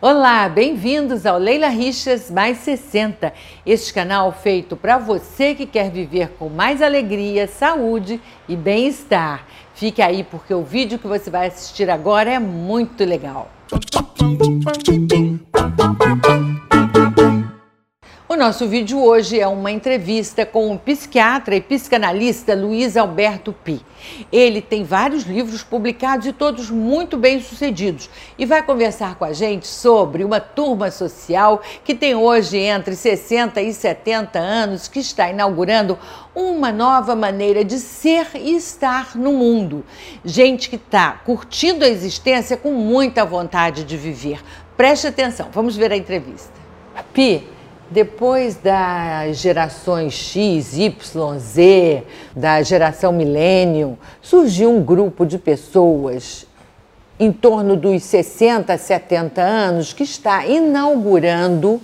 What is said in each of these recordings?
Olá, bem-vindos ao Leila Richas Mais 60, este canal feito para você que quer viver com mais alegria, saúde e bem-estar. Fique aí porque o vídeo que você vai assistir agora é muito legal. O nosso vídeo hoje é uma entrevista com o psiquiatra e psicanalista Luiz Alberto Pi. Ele tem vários livros publicados e todos muito bem sucedidos e vai conversar com a gente sobre uma turma social que tem hoje entre 60 e 70 anos que está inaugurando uma nova maneira de ser e estar no mundo. Gente que está curtindo a existência com muita vontade de viver. Preste atenção, vamos ver a entrevista. Pi, depois das gerações X, Y, Z, da geração Millennium, surgiu um grupo de pessoas em torno dos 60, 70 anos que está inaugurando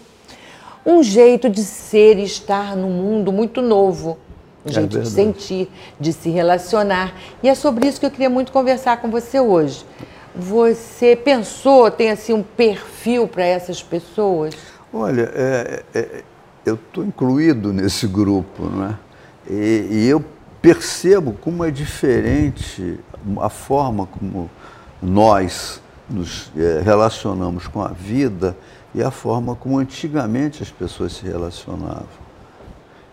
um jeito de ser e estar no mundo muito novo. Um é jeito verdade. de sentir, de se relacionar. E é sobre isso que eu queria muito conversar com você hoje. Você pensou, tem assim um perfil para essas pessoas? Olha, é, é, eu estou incluído nesse grupo, não é? E, e, eu percebo como é diferente a forma como nós nos é, relacionamos com a vida e a forma como antigamente as pessoas se relacionavam.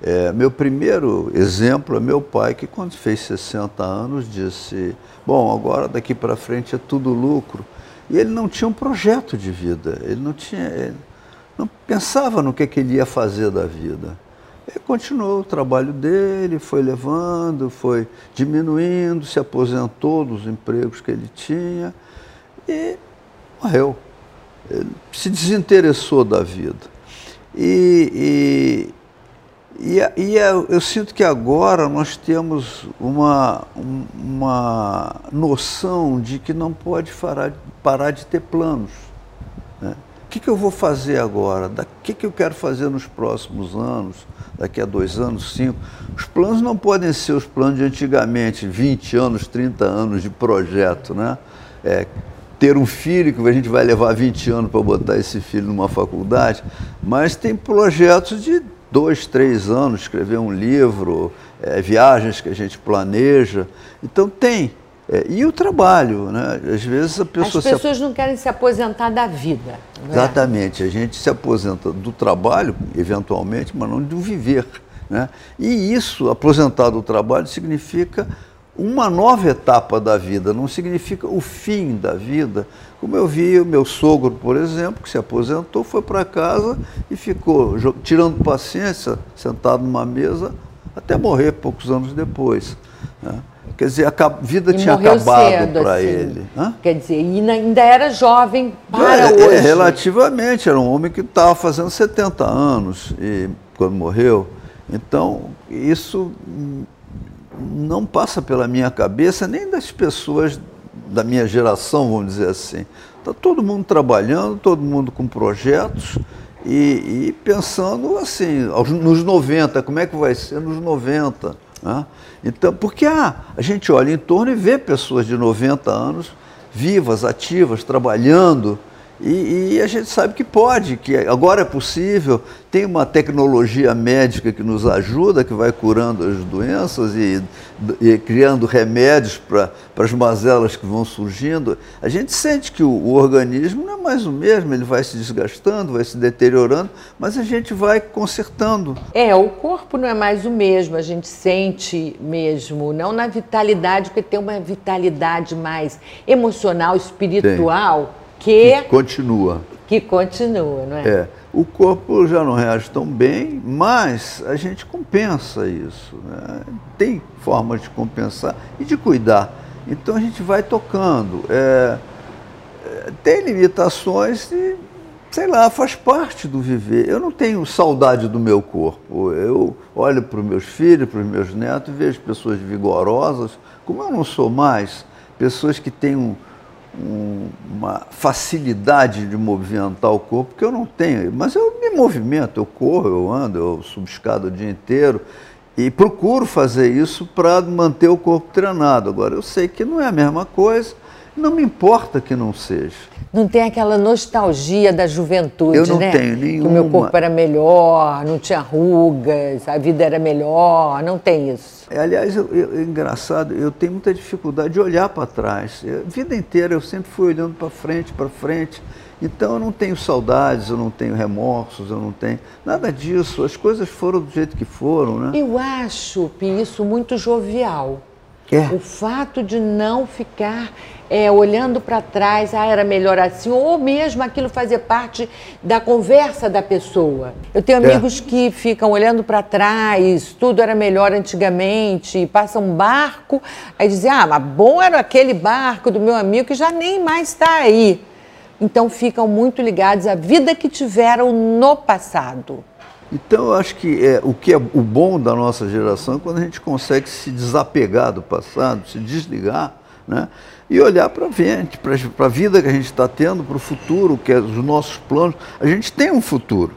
É, meu primeiro exemplo é meu pai, que quando fez 60 anos disse: Bom, agora daqui para frente é tudo lucro. E ele não tinha um projeto de vida, ele não tinha. Ele, não pensava no que, que ele ia fazer da vida. Ele continuou o trabalho dele, foi levando, foi diminuindo, se aposentou dos empregos que ele tinha e morreu. Ele se desinteressou da vida. E, e, e, e eu sinto que agora nós temos uma, uma noção de que não pode parar, parar de ter planos. Que, que eu vou fazer agora? O que, que eu quero fazer nos próximos anos? Daqui a dois anos, cinco? Os planos não podem ser os planos de antigamente, 20 anos, 30 anos de projeto, né? É, ter um filho, que a gente vai levar 20 anos para botar esse filho numa faculdade, mas tem projetos de dois, três anos, escrever um livro, é, viagens que a gente planeja. Então tem. É, e o trabalho, né? Às vezes a pessoa. As pessoas não querem se aposentar da vida. É? Exatamente. A gente se aposenta do trabalho, eventualmente, mas não do viver. Né? E isso, aposentar do trabalho, significa uma nova etapa da vida, não significa o fim da vida. Como eu vi o meu sogro, por exemplo, que se aposentou, foi para casa e ficou tirando paciência, sentado numa mesa, até morrer poucos anos depois. Né? Quer dizer, a vida e tinha acabado para assim. ele. Hã? Quer dizer, e ainda era jovem para é, hoje. É, relativamente, era um homem que estava fazendo 70 anos e, quando morreu. Então, isso não passa pela minha cabeça, nem das pessoas da minha geração, vamos dizer assim. Está todo mundo trabalhando, todo mundo com projetos e, e pensando assim, nos 90, como é que vai ser nos 90? Né? Então, porque ah, a gente olha em torno e vê pessoas de 90 anos vivas, ativas, trabalhando, e, e, a gente sabe que pode, que agora é possível, tem uma tecnologia médica que nos ajuda, que vai curando as doenças e, e criando remédios para as mazelas que vão surgindo. A gente sente que o, o, organismo não é mais o mesmo, ele vai se desgastando, vai se deteriorando, mas a gente vai consertando. É, o corpo não é mais o mesmo, a gente sente mesmo, não na vitalidade, porque tem uma vitalidade mais emocional, espiritual. Tem que, que continua. Que continua, não é? É. O corpo já não reage tão bem, mas a gente compensa isso. Né? Tem formas de compensar e de cuidar. Então a gente vai tocando. É, é, tem limitações e, sei lá, faz parte do viver. Eu não tenho saudade do meu corpo. Eu olho para os meus filhos, para os meus netos, vejo pessoas vigorosas, como eu não sou mais, pessoas que têm um um, uma facilidade de movimentar o corpo que eu não tenho. Mas eu me movimento, eu corro, eu ando, eu subo escada o dia inteiro e procuro fazer isso para manter o corpo treinado. Agora, eu sei que não é a mesma coisa Não me importa que não seja. Não tem aquela nostalgia da juventude, Eu não né? tenho Que o nenhuma. meu corpo era melhor, não tinha rugas, a vida era melhor, não tem isso. É, Aliás, eu, eu- é engraçado, eu tenho muita dificuldade de olhar para trás. A vida inteira eu sempre fui olhando para frente, para frente. Então eu não tenho saudades, eu não tenho remorsos, eu não tenho nada disso. As coisas foram do jeito que foram, né? Eu acho, Pi, isso muito jovial. É. O fato de não ficar é, olhando para trás, ah, era melhor assim, ou mesmo aquilo fazer parte da conversa da pessoa. Eu tenho É. amigos que ficam olhando para trás, tudo era melhor antigamente, passa um barco, aí dizem, ah, mas bom era aquele barco do meu amigo que já nem mais está aí. Então ficam muito ligados à vida que tiveram no passado. Então eu acho que é, o que é o bom da nossa geração é quando a gente consegue se desapegar do passado, se desligar, né? E olhar para frente, para a vida que a gente está tendo, para o futuro, que é os nossos planos. A gente tem um futuro.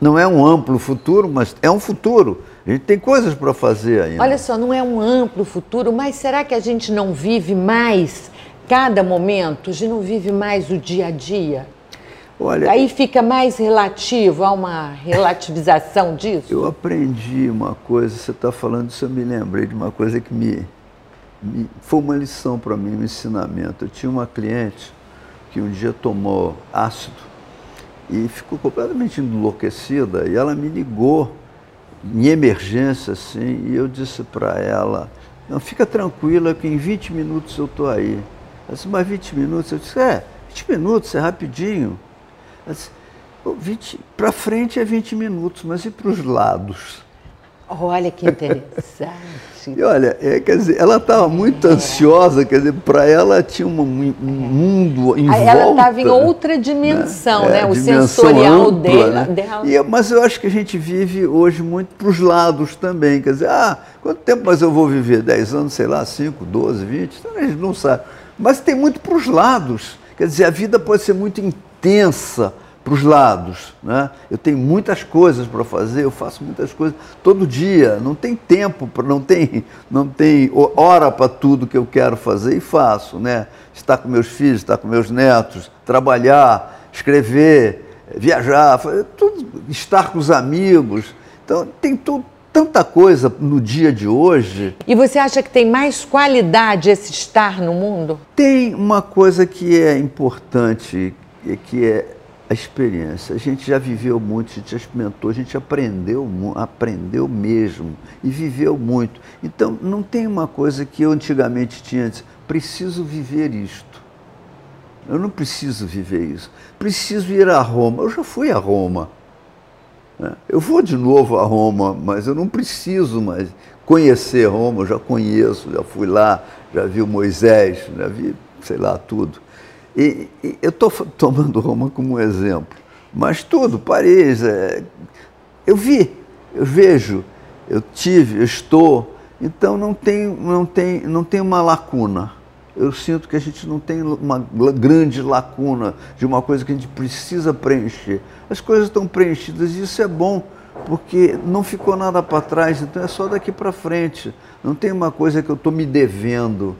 Não é um amplo futuro, mas é um futuro. A gente tem coisas para fazer ainda. Olha só, não é um amplo futuro, mas será que a gente não vive mais cada momento? A gente não vive mais o dia a dia? Olha, Aí fica mais relativo, há uma relativização disso? Eu aprendi uma coisa, você está falando isso, eu me lembrei de uma coisa que me, me- foi uma lição para mim, um ensinamento. Eu tinha uma cliente que um dia tomou ácido e ficou completamente enlouquecida e ela me ligou em emergência assim e eu disse para ela, não, fica tranquila que em 20 minutos eu estou aí. Ela disse, mas 20 minutos? Eu disse, é, 20 minutos, é rapidinho. Ela disse, para frente é 20 minutos, mas e para os lados? Olha que interessante. E olha, é, quer dizer, ela estava muito ansiosa, quer dizer, para ela tinha um, um mundo em Aí volta. ela estava em né? outra dimensão, É, né? O dimensão sensorial ampla, dela. né? dela. E mas eu acho que a gente vive hoje muito para os lados também. Quer dizer, ah, quanto tempo mais eu vou viver? 10 anos, sei lá, 5, 12, 20? Então a gente não sabe. Mas tem muito para os lados. Quer dizer, a vida pode ser muito intensa para os lados. Né? Eu tenho muitas coisas para fazer, eu faço muitas coisas todo dia. Não tem tempo, não tem, não tem ho- hora para tudo que eu quero fazer e faço. Né? Estar com meus filhos, estar com meus netos, trabalhar, escrever, viajar, fazer tudo, estar com os amigos. Então, tem tu- tanta coisa no dia de hoje. E você acha que tem mais qualidade esse estar no mundo? Tem uma coisa que é importante, e que é a experiência. A gente já viveu muito, a gente já experimentou, a gente aprendeu, aprendeu mesmo e viveu muito. Então, não tem uma coisa que eu antigamente tinha, disse, preciso viver isto. Eu não preciso viver isso. Preciso ir a Roma. Eu já fui a Roma. né? Eu vou de novo a Roma, mas eu não preciso mais conhecer Roma. Eu já conheço, já fui lá, já vi o Moisés, já vi, sei lá, tudo. E, e eu estou tomando Roma como exemplo. Mas tudo, Paris, é, eu vi, eu vejo, eu tive, eu estou. Então não tem, não tem, não tem uma lacuna. Eu sinto que a gente não tem uma grande lacuna de uma coisa que a gente precisa preencher. As coisas estão preenchidas e isso é bom, porque não ficou nada para trás, então é só daqui para frente. Não tem uma coisa que eu estou me devendo.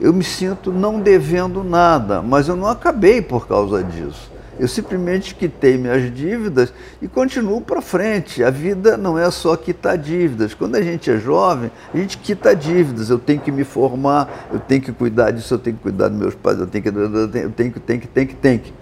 Eu me sinto não devendo nada, mas eu não acabei por causa disso. Eu simplesmente quitei minhas dívidas e continuo para frente. A vida não é só quitar dívidas. Quando a gente é jovem, a gente quita dívidas. Eu tenho que me formar, eu tenho que cuidar disso, eu tenho que cuidar dos meus pais, eu tenho que, eu tenho, tenho que, tenho que, tenho que, tenho que.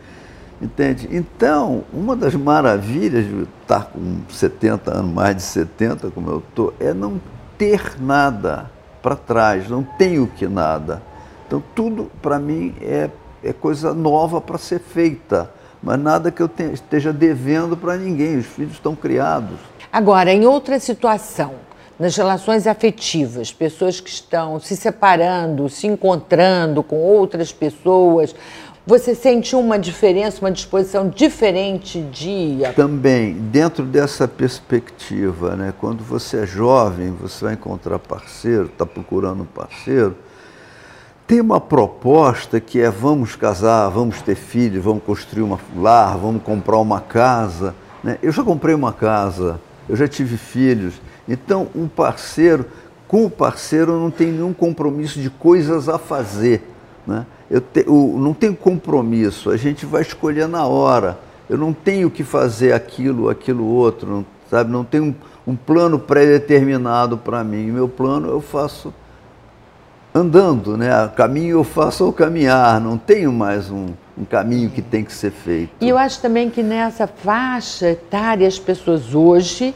Entende? Então, uma das maravilhas de estar com 70 anos, mais de 70, como eu estou, é não ter nada para trás, não tenho que nada. Então, tudo para mim é, é coisa nova para ser feita, mas nada que eu tenha- esteja devendo para ninguém. Os filhos estão criados. Agora, em outra situação, nas relações afetivas, pessoas que estão se separando, se encontrando com outras pessoas, você sente uma diferença, uma disposição diferente de. Também, dentro dessa perspectiva, né, quando você é jovem, você vai encontrar parceiro, está procurando um parceiro, tem uma proposta que é vamos casar, vamos ter filhos, vamos construir uma lar, vamos comprar uma casa. né? Eu já comprei uma casa, eu já tive filhos. Então, um parceiro, com o parceiro, não tenho nenhum compromisso de coisas a fazer. Né? eu te, o, não tem compromisso, a gente vai escolher na hora. Eu não tenho que fazer aquilo, aquilo outro, não, sabe? Não tem um, um plano pré-determinado para mim. Meu plano eu faço andando, né? Caminho eu faço ao caminhar, não tenho mais um, um caminho que tem que ser feito. E eu acho também que nessa faixa etária as pessoas hoje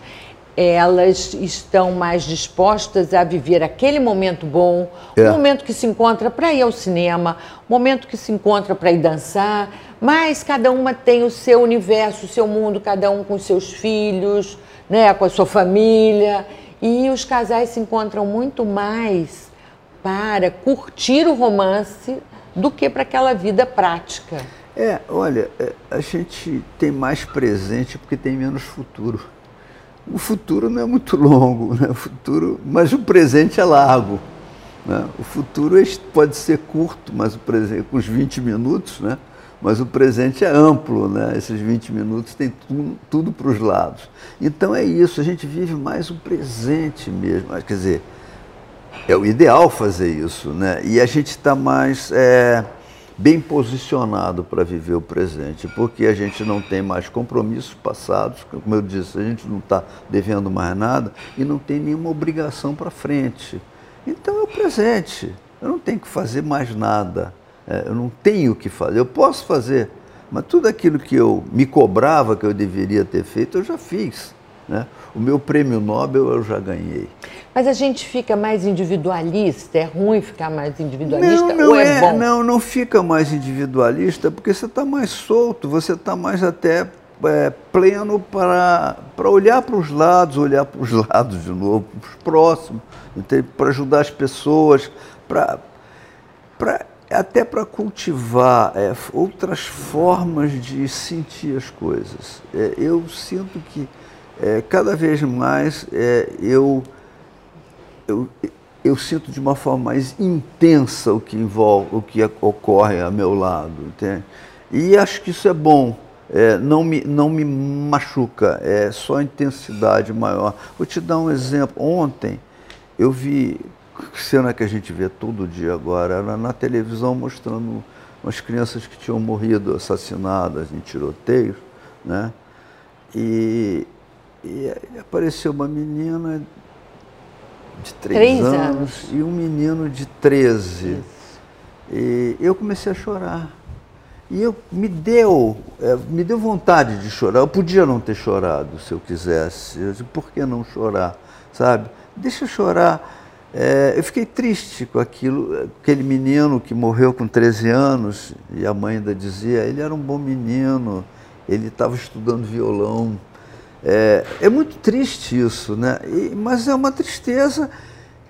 elas estão mais dispostas a viver aquele momento bom, é. um momento que se encontra para ir ao cinema, um momento que se encontra para ir dançar, mas cada uma tem o seu universo, o seu mundo, cada um com seus filhos, né, com a sua família, e os casais se encontram muito mais para curtir o romance do que para aquela vida prática. É, olha, é, a gente tem mais presente porque tem menos futuro o futuro não é muito longo, né? o futuro, mas o presente é largo. Né? O futuro é pode ser curto, mas o presente, com os 20 minutos, né? mas o presente é amplo, né? esses 20 minutos tem tudo, tudo para os lados. Então é isso, a gente vive mais o presente mesmo, quer dizer, é o ideal fazer isso, né? e a gente está mais... É, bem posicionado para viver o presente, porque a gente não tem mais compromissos passados, como eu disse, a gente não está devendo mais nada e não tem nenhuma obrigação para frente. Então é o presente, eu não tenho que fazer mais nada, é, eu não tenho que fazer, eu posso fazer, mas tudo aquilo que eu me cobrava que eu deveria ter feito, eu já fiz. Né? O meu prêmio Nobel eu já ganhei. Mas a gente fica mais individualista? É ruim ficar mais individualista não, não ou é, é bom? Não, não fica mais individualista porque você está mais solto, você está mais até é, pleno para, para olhar para os lados, olhar para os lados de novo, para os próximos, para ajudar as pessoas, para, para até para cultivar é, outras formas de sentir as coisas. É, eu sinto que é, cada vez mais é, eu eu, eu sinto de uma forma mais intensa o que envolve, o que ocorre ao meu lado, entende? E acho que isso é bom. É, não, me, não me machuca, é só intensidade maior. Vou te dar um exemplo. Ontem eu vi cena que a gente vê todo dia agora, era na televisão mostrando umas crianças que tinham morrido assassinadas em tiroteios, né? E, e apareceu uma menina de três, anos, anos, e um menino de 13. Isso. E eu comecei a chorar. E eu, me deu, é, me deu vontade de chorar. Eu podia não ter chorado se eu quisesse. Eu disse, por que não chorar? Sabe? Deixa eu chorar. É, eu fiquei triste com aquilo, aquele menino que morreu com 13 anos, e a mãe ainda dizia, ele era um bom menino, ele estava estudando violão. É, é muito triste isso, né? E, mas é uma tristeza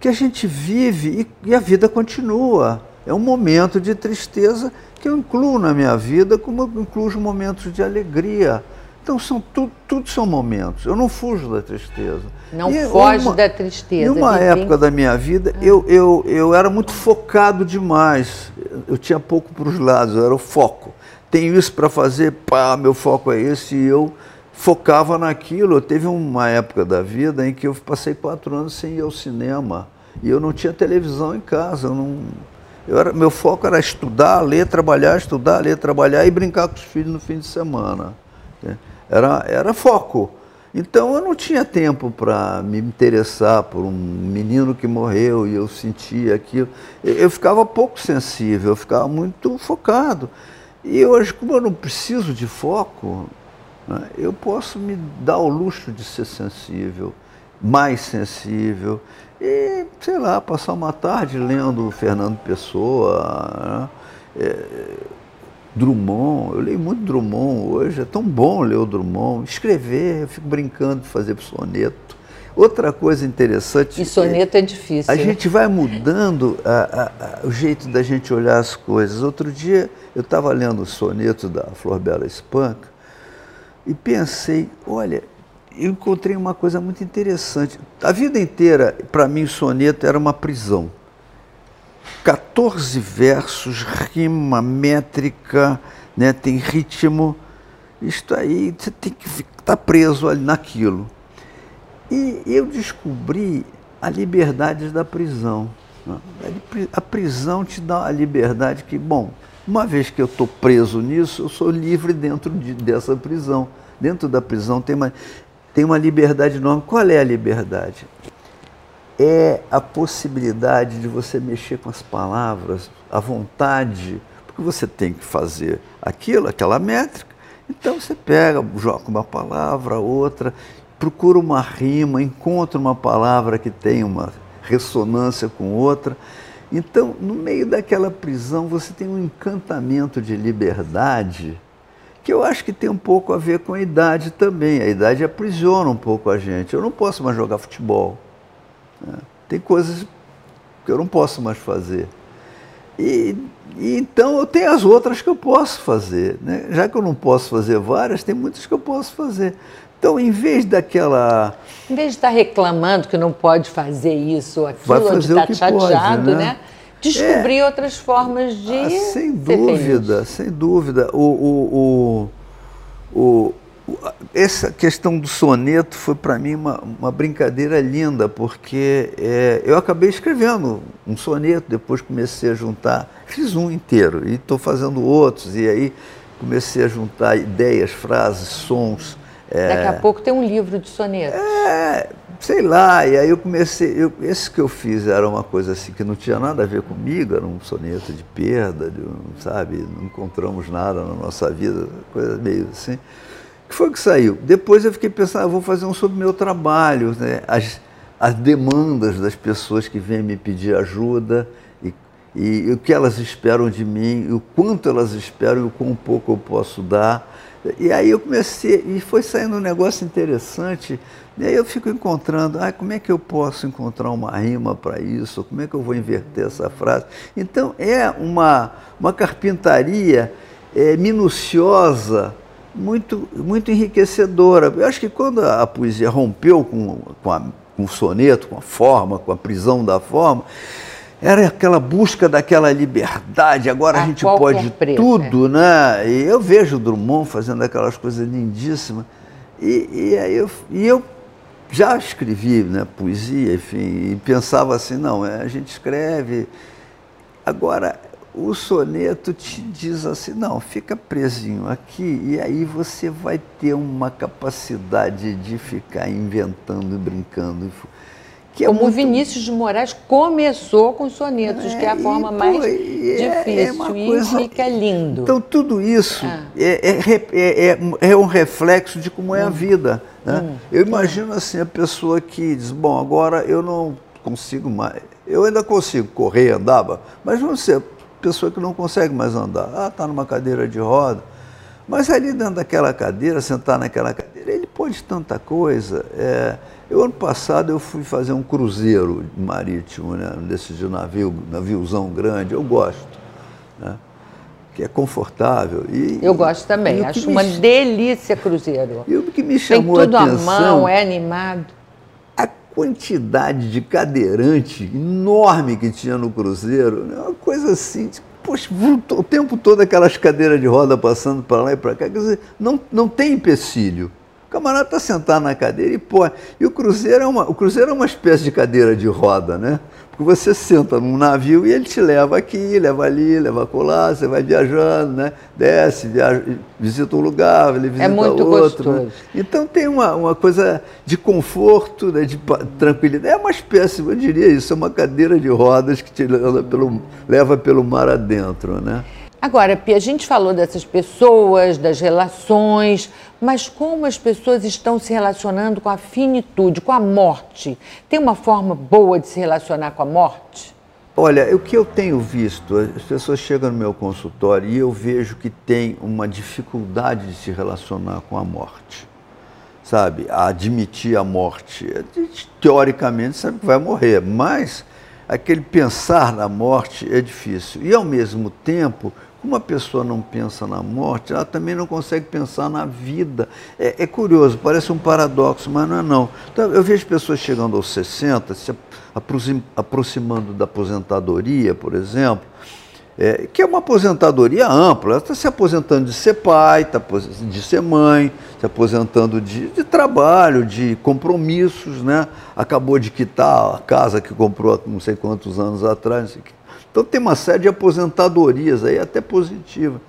que a gente vive e, e, a vida continua. É um momento de tristeza que eu incluo na minha vida, como eu incluo os momentos de alegria. Então são tudo, tudo são momentos. Eu não fujo da tristeza. Não e foge uma, da tristeza. Em uma época da minha vida, ah. eu, eu, eu era muito focado demais. Eu tinha pouco para os lados, eu era o foco. Tenho isso para fazer, pá, meu foco é esse, e eu focava naquilo. Teve uma época da vida em que eu passei quatro anos sem ir ao cinema e eu não tinha televisão em casa. Eu não, eu era, meu foco era estudar, ler, trabalhar, estudar, ler, trabalhar e brincar com os filhos no fim de semana. Era, era foco. Então eu não tinha tempo para me interessar por um menino que morreu e eu sentia aquilo. Eu ficava pouco sensível, eu ficava muito focado. E hoje, como eu não preciso de foco, né? Eu posso me dar o luxo de ser sensível, mais sensível, e, sei lá, passar uma tarde lendo Fernando Pessoa, né? é, Drummond, eu leio muito Drummond hoje, é tão bom ler o Drummond, escrever, eu fico brincando de fazer soneto. Outra coisa interessante. E soneto é, é difícil. A né? gente vai mudando a, a, a, o jeito da gente olhar as coisas. Outro dia eu estava lendo o soneto da Flor Bela Espanca e pensei, olha, eu encontrei uma coisa muito interessante. A vida inteira, para mim, o soneto era uma prisão. 14 versos, rima, métrica, né, tem ritmo. Isto aí, você tem que estar tá preso ali naquilo. E eu descobri a liberdade da prisão. Né? A prisão te dá a liberdade que, bom, uma vez que eu estou preso nisso, eu sou livre dentro de, dessa prisão. Dentro da prisão tem uma, tem uma liberdade enorme. Qual é a liberdade? É a possibilidade de você mexer com as palavras, a vontade, porque você tem que fazer aquilo, aquela métrica. Então você pega, joga uma palavra, outra, procura uma rima, encontra uma palavra que tem uma ressonância com outra. Então, no meio daquela prisão, você tem um encantamento de liberdade que eu acho que tem um pouco a ver com a idade também. A idade aprisiona um pouco a gente. Eu não posso mais jogar futebol. Né? Tem coisas que eu não posso mais fazer. E, e, então eu tenho as outras que eu posso fazer. Né? Já que eu não posso fazer várias, tem muitas que eu posso fazer. Então, em vez daquela. Em vez de estar reclamando que não pode fazer isso ou aquilo, ou de estar chateado, pode, né? né? descobrir é, outras formas de. Ah, sem dúvida, sem dúvida. O, o, o, o, essa questão do soneto foi para mim uma, uma brincadeira linda, porque é, eu acabei escrevendo um soneto, depois comecei a juntar, fiz um inteiro e estou fazendo outros, e aí comecei a juntar ideias, frases, sons. Daqui a pouco tem um livro de sonetos. É, sei lá, e aí eu comecei, eu, esse que eu fiz era uma coisa assim que não tinha nada a ver comigo, era um soneto de perda, de, sabe, não encontramos nada na nossa vida, coisa meio assim. que foi que saiu? Depois eu fiquei pensando, ah, vou fazer um sobre meu trabalho, né? as, as demandas das pessoas que vêm me pedir ajuda e, e, e o que elas esperam de mim, o quanto elas esperam e o quão pouco eu posso dar. E aí eu comecei, e foi saindo um negócio interessante, e aí eu fico encontrando, ah, como é que eu posso encontrar uma rima para isso? Como é que eu vou inverter essa frase? Então é uma, uma carpintaria é, minuciosa, muito, muito enriquecedora. Eu acho que quando a poesia rompeu com, com, a, com o soneto, com a forma, com a prisão da forma, era aquela busca daquela liberdade, agora a, a gente pode preço, tudo, é. né? E eu vejo o Drummond fazendo aquelas coisas lindíssimas. E, e aí eu, e eu já escrevi né, poesia, enfim, e pensava assim, não, é, a gente escreve. Agora, o soneto te diz assim, não, fica presinho aqui, e aí você vai ter uma capacidade de ficar inventando e brincando. Que é Como muito... Vinícius de Moraes começou com sonetos, é, que é a forma então, mais é, difícil é coisa... e fica lindo. Então tudo isso ah. é, é, é, um reflexo de como é hum. a vida. Né? Hum. Eu imagino assim, a pessoa que diz, bom, agora eu não consigo mais, eu ainda consigo correr, andava, mas vamos ser pessoa que não consegue mais andar. Ah, está numa cadeira de roda. Mas ali dentro daquela cadeira, sentar naquela cadeira, ele pode tanta coisa. É, eu, ano passado, eu fui fazer um cruzeiro marítimo, né, desses de navio, naviozão grande, eu gosto, né, que é confortável. E, eu gosto também, acho uma me... delícia cruzeiro. E o que me chamou Tem tudo a atenção... à mão, é animado. A quantidade de cadeirante enorme que tinha no cruzeiro, né, uma coisa assim, tipo, poxa, o tempo todo aquelas cadeiras de roda passando para lá e para cá, quer dizer, não, não tem empecilho. O camarada está sentado na cadeira e pô. E o cruzeiro, é uma, o cruzeiro é uma espécie de cadeira de roda, né? Porque você senta num navio e ele te leva aqui, leva ali, leva colar, você vai viajando, né? Desce, viaja, visita um lugar, ele visita é muito outro. Né? Então tem uma, uma coisa de conforto, né? de tranquilidade. É uma espécie, eu diria isso, é uma cadeira de rodas que te leva pelo, leva pelo mar adentro, né? Agora, Pia, a gente falou dessas pessoas, das relações, mas como as pessoas estão se relacionando com a finitude, com a morte? Tem uma forma boa de se relacionar com a morte? Olha, o que eu tenho visto, as pessoas chegam no meu consultório e eu vejo que tem uma dificuldade de se relacionar com a morte, sabe? A admitir a morte. Teoricamente sabe que vai morrer, mas aquele pensar na morte é difícil. E ao mesmo tempo, como a pessoa não pensa na morte, ela também não consegue pensar na vida. É, é curioso, parece um paradoxo, mas não é não. Então, eu vejo pessoas chegando aos 60, se aproximando da aposentadoria, por exemplo, é, que é uma aposentadoria ampla. Ela está se aposentando de ser pai, tá, de ser mãe, se aposentando de, de, trabalho, de compromissos, né? Acabou de quitar a casa que comprou há não sei quantos anos atrás. Então tem uma série de aposentadorias aí, até positiva.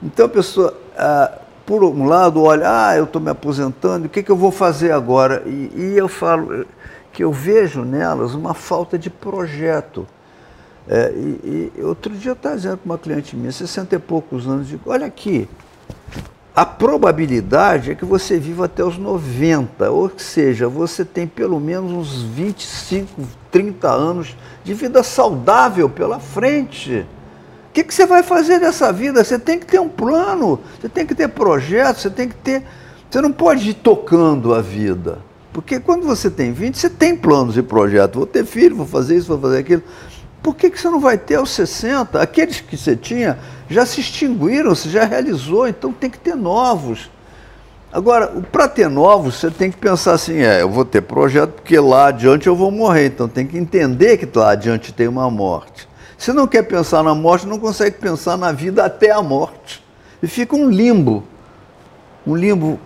Então a pessoa, ah, por um lado, olha, ah, eu estou me aposentando, o que, que eu vou fazer agora? E, e eu falo que eu vejo nelas uma falta de projeto é, e, e, outro dia eu estava dizendo para uma cliente minha, 60 e poucos anos, digo, olha aqui, a probabilidade é que você viva até os 90, ou seja, você tem pelo menos uns 25, 30 anos de vida saudável pela frente. O que, que você vai fazer dessa vida? Você tem que ter um plano, você tem que ter projeto, você tem que ter. Você não pode ir tocando a vida. Porque quando você tem 20, você tem planos e projetos. Vou ter filho, vou fazer isso, vou fazer aquilo. Por que, que você não vai ter aos 60? Aqueles que você tinha já se extinguiram, você já realizou, então tem que ter novos. Agora, para ter novos, você tem que pensar assim: é, eu vou ter projeto porque lá adiante eu vou morrer, então tem que entender que lá adiante tem uma morte. Se não quer pensar na morte, não consegue pensar na vida até a morte. E fica um limbo, um limbo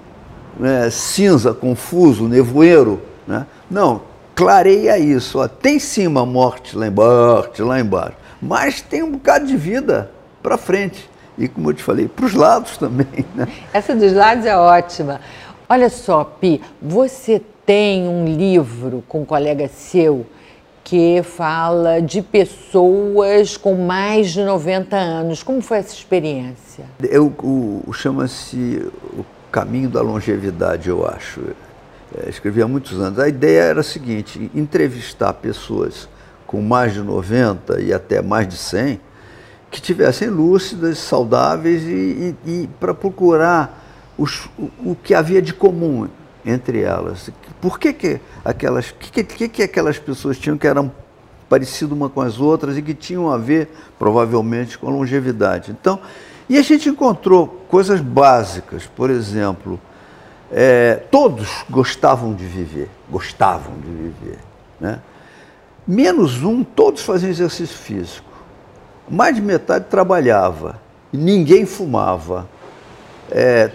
né, cinza, confuso, nevoeiro. Né? Não, clareia isso. Ó. Tem sim uma morte lá embaixo, lá embaixo, mas tem um bocado de vida para frente. E como eu te falei, para os lados também. Né? Essa dos lados é ótima. Olha só, Pi, você tem um livro com um colega seu que fala de pessoas com mais de 90 anos. Como foi essa experiência? Eu, o, chama-se O Caminho da Longevidade, eu acho é, escrevi há muitos anos. A ideia era a seguinte: entrevistar pessoas com mais de 90 e até mais de 100 que tivessem lúcidas, saudáveis e, e, e para procurar os, o, o, que havia de comum entre elas. Por que, que aquelas que, que, que aquelas pessoas tinham que eram parecidas uma com as outras e que tinham a ver provavelmente com a longevidade. Então, e a gente encontrou coisas básicas, por exemplo, é, todos gostavam de viver, gostavam de viver. Né? Menos um, todos faziam exercício físico. Mais de metade trabalhava. Ninguém fumava. É,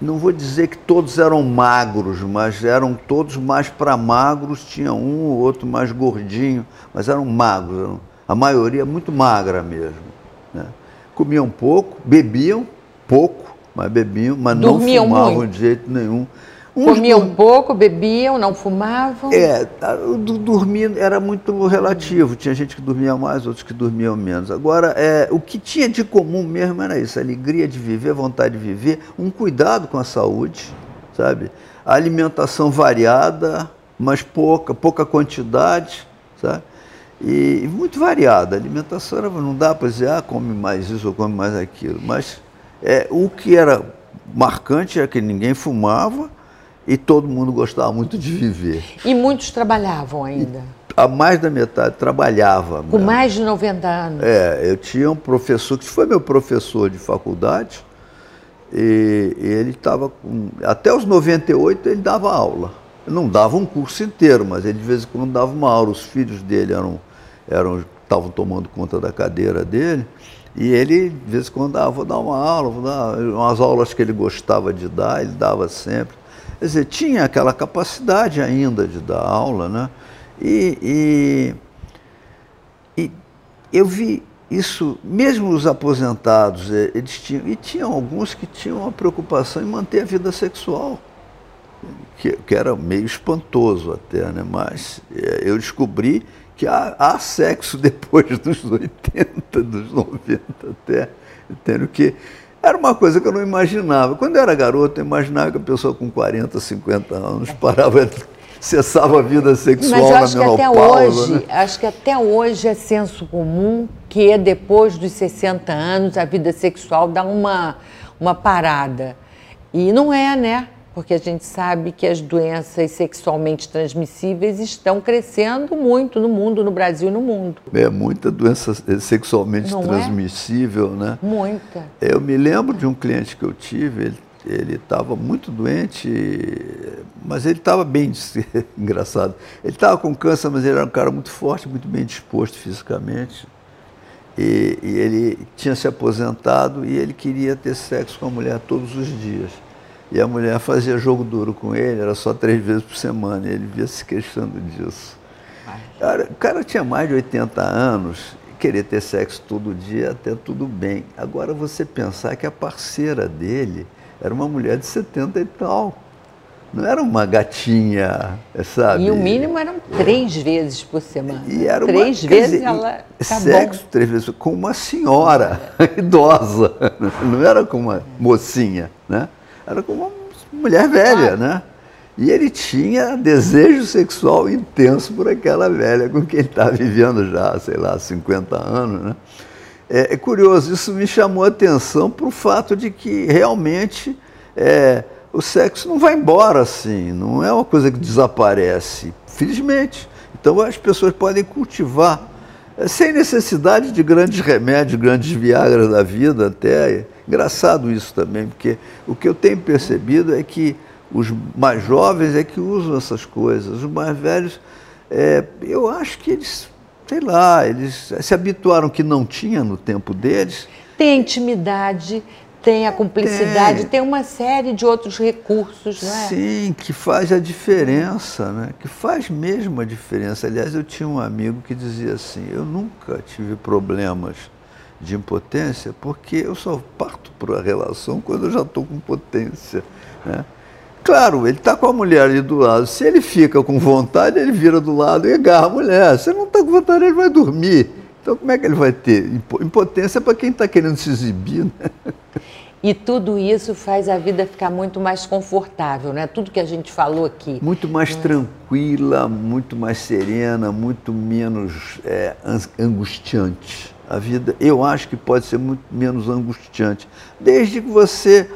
não vou dizer que todos eram magros, mas eram todos mais para magros, tinha um ou outro mais gordinho, mas eram magros, eram, a maioria muito magra mesmo. Né? Comiam pouco, bebiam pouco, mas bebiam, mas Dormiam não fumavam muito. de jeito nenhum. Uns Comiam dorm... pouco, bebiam, não fumavam? É, dormir era muito relativo. Tinha gente que dormia mais, outros que dormiam menos. Agora, é, o que tinha de comum mesmo era isso: a alegria de viver, a vontade de viver, um cuidado com a saúde, sabe? A alimentação variada, mas pouca, pouca quantidade, sabe? E muito variada. A alimentação era, não dá para dizer, ah, come mais isso ou come mais aquilo, mas é, o que era marcante era que ninguém fumava e todo mundo gostava muito de viver. E muitos trabalhavam ainda? E a mais da metade trabalhava. Com mesmo. mais de 90 anos? É, eu tinha um professor que foi meu professor de faculdade e, e ele estava até os 98 ele dava aula. Não dava um curso inteiro, mas ele de vez em quando dava uma aula. Os filhos dele eram eram estavam tomando conta da cadeira dele. E ele, de vez em quando, ah, vou dar uma aula, vou dar umas aulas que ele gostava de dar, ele dava sempre. Quer dizer, tinha aquela capacidade ainda de dar aula, né? E, e, e eu vi isso, mesmo os aposentados, eh, eles tinham, e tinham alguns que tinham uma preocupação em manter a vida sexual, que, que era meio espantoso até, né? Mas eh, eu descobri que há, há, sexo depois dos 80, dos 90 até, entendo que era uma coisa que eu não imaginava. Quando eu era garoto, eu imaginava que a pessoa com 40, 50 anos parava, cessava a vida sexual Mas eu acho na que até hoje, né? acho que até hoje é senso comum que depois dos 60 anos a vida sexual dá uma, uma parada. E não é, né? Porque a gente sabe que as doenças sexualmente transmissíveis estão crescendo muito no mundo, no Brasil e no mundo. É muita doença sexualmente Não é? transmissível, é? né? Muita. Eu me lembro de um cliente que eu tive, ele ele estava muito doente, mas ele estava bem, engraçado. Ele estava com câncer, mas ele era um cara muito forte, muito bem disposto fisicamente. E, e, ele tinha se aposentado e ele queria ter sexo com a mulher todos os dias. E a mulher fazia jogo duro com ele, era só três vezes por semana, e ele via se queixando disso. Cara, o cara tinha mais de 80 anos, querer ter sexo todo dia, até tudo bem. Agora você pensar que a parceira dele era uma mulher de 70 e tal. Não era uma gatinha, sabe? E o mínimo eram três vezes por semana. E era uma, três vezes dizer, ela. Sexo três vezes com uma senhora idosa. Não era com uma mocinha, né? Era com uma mulher velha, né? E ele tinha desejo sexual intenso por aquela velha com quem ele estava vivendo já, sei lá, 50 anos, né? É, é curioso, isso me chamou a atenção para o fato de que realmente é, o sexo não vai embora assim, não é uma coisa que desaparece, felizmente. Então as pessoas podem cultivar sem necessidade de grandes remédios, grandes viagras da vida até. Engraçado isso também, porque o que eu tenho percebido é que os mais jovens é que usam essas coisas, os mais velhos, é, eu acho que eles sei lá, eles se habituaram que não tinha no tempo deles. Tem intimidade, tem a cumplicidade, tem. tem, uma série de outros recursos, não é? Sim, que faz a diferença, né? Que faz mesmo a diferença. Aliás, eu tinha um amigo que dizia assim: eu nunca tive problemas de impotência porque eu só parto para a relação quando eu já estou com potência, né? Claro, ele está com a mulher ali do lado. Se ele fica com vontade, ele vira do lado e agarra a mulher. Se ele não está com vontade, ele vai dormir. Então, como é que ele vai ter? Impotência para quem está querendo se exibir. Né? E tudo isso faz a vida ficar muito mais confortável, né? Tudo que a gente falou aqui. Muito mais hum. tranquila, muito mais serena, muito menos é, angustiante. A vida, eu acho que pode ser muito menos angustiante, desde que você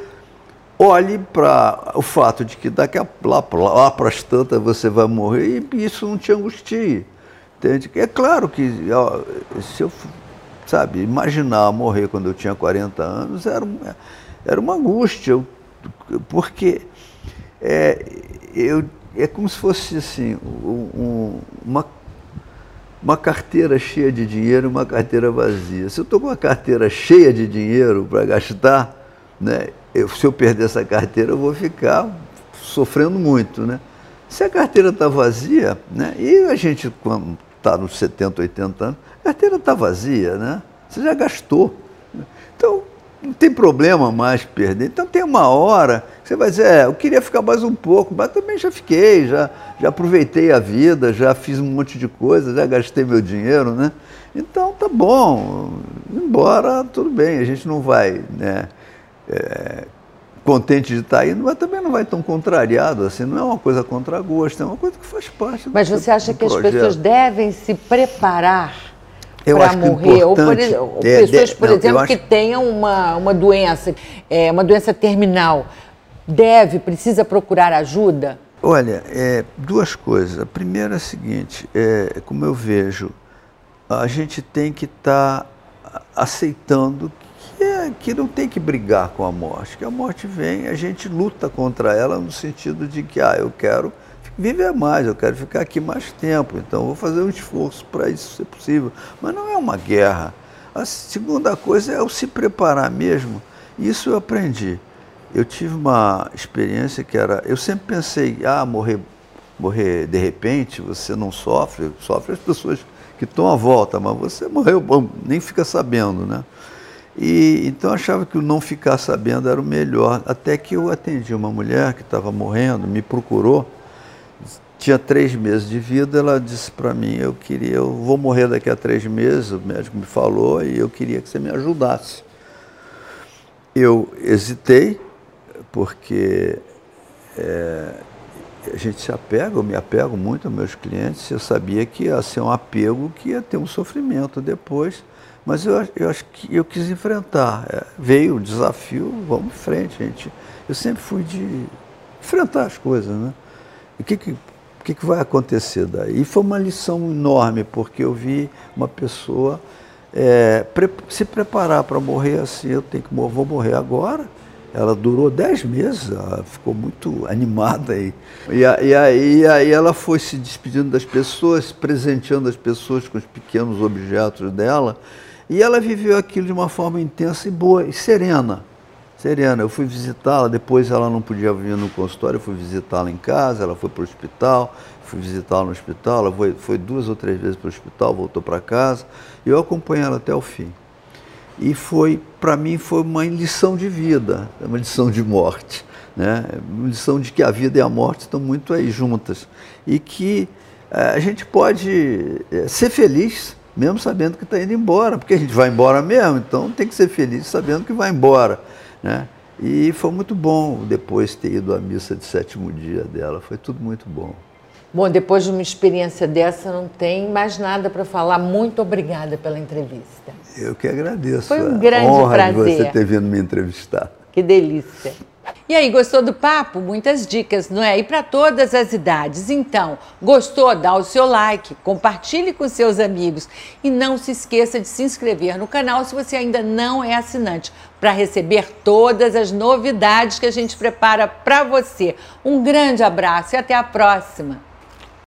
olhe para o fato de que daqui a, lá, lá para as tantas você vai morrer e isso não te angustie. Entende? É claro que ó, se eu, sabe, imaginar morrer quando eu tinha 40 anos era, era uma angústia, porque é, eu, é como se fosse assim, um, uma, uma carteira cheia de dinheiro e uma carteira vazia. Se eu estou com uma carteira cheia de dinheiro para gastar, né, eu, se eu perder essa carteira, eu vou ficar sofrendo muito, né? Se a carteira está vazia, né? E a gente, quando está nos 70, 80 anos, a carteira está vazia, né? Você já gastou. Então, não tem problema mais perder. Então, tem uma hora que você vai dizer, é, eu queria ficar mais um pouco, mas também já fiquei, já, já aproveitei a vida, já fiz um monte de coisa, já gastei meu dinheiro, né? Então, tá bom, embora, tudo bem, a gente não vai, né? é, contente de estar aí, mas também não vai tão contrariado assim, não é uma coisa contra gosto, é uma coisa que faz parte Mas do, você acha que projeto. as pessoas devem se preparar para morrer? Ou, por, é, pessoas, por não, exemplo, acho... que tenham uma, uma doença, é, uma doença terminal, deve, precisa procurar ajuda? Olha, é, duas coisas. A primeira é a seguinte, é, como eu vejo, a gente tem que estar tá aceitando é que não tem que brigar com a morte, que a morte vem, a gente luta contra ela no sentido de que, ah, eu quero viver mais, eu quero ficar aqui mais tempo, então vou fazer um esforço para isso ser possível. Mas não é uma guerra. A segunda coisa é o se preparar mesmo. Isso eu aprendi. Eu tive uma experiência que era, eu sempre pensei, ah, morrer, morrer de repente, você não sofre, sofre as pessoas que estão à volta, mas você morreu, bom, nem fica sabendo, né? E, então eu achava que o não ficar sabendo era o melhor. Até que eu atendi uma mulher que estava morrendo, me procurou, tinha três meses de vida, ela disse para mim, eu queria, eu vou morrer daqui a três meses, o médico me falou, e eu queria que você me ajudasse. Eu hesitei, porque é, a gente se apega, eu me apego muito aos meus clientes, eu sabia que ia ser um apego que ia ter um sofrimento depois. Mas eu, eu acho que eu quis enfrentar. É, veio o desafio, vamos em frente, gente. Eu sempre fui de enfrentar as coisas, né? E o que, que, que, que vai acontecer daí? E foi uma lição enorme, porque eu vi uma pessoa é, pre se preparar para morrer assim, eu tenho que vou morrer agora, Ela durou dez meses, ela ficou muito animada aí. E, aí, e aí ela foi se despedindo das pessoas, presenteando as pessoas com os pequenos objetos dela. E ela viveu aquilo de uma forma intensa e boa e serena. Serena, eu fui visitá-la, depois ela não podia vir no consultório, eu fui visitá-la em casa, ela foi para o hospital, fui visitá-la no hospital, ela foi, foi duas ou três vezes para o hospital, voltou para casa, e eu acompanhei ela até o fim. E foi, para mim, foi uma lição de vida, uma lição de morte, né? uma lição de que a vida e a morte estão muito aí juntas. E que eh, a gente pode eh, ser feliz mesmo sabendo que está indo embora, porque a gente vai embora mesmo, então tem que ser feliz sabendo que vai embora. Né? E foi muito bom depois ter ido à missa de sétimo dia dela, foi tudo muito bom. Bom, depois de uma experiência dessa, não tem mais nada para falar. Muito obrigada pela entrevista. Eu que agradeço. Foi um grande honra prazer. de você ter vindo me entrevistar. Que delícia. E aí, gostou do papo? Muitas dicas, não é? E para todas as idades. Então, gostou? Dá o seu like, compartilhe com seus amigos e não se esqueça de se inscrever no canal se você ainda não é assinante, para receber todas as novidades que a gente prepara para você. Um grande abraço e até a próxima!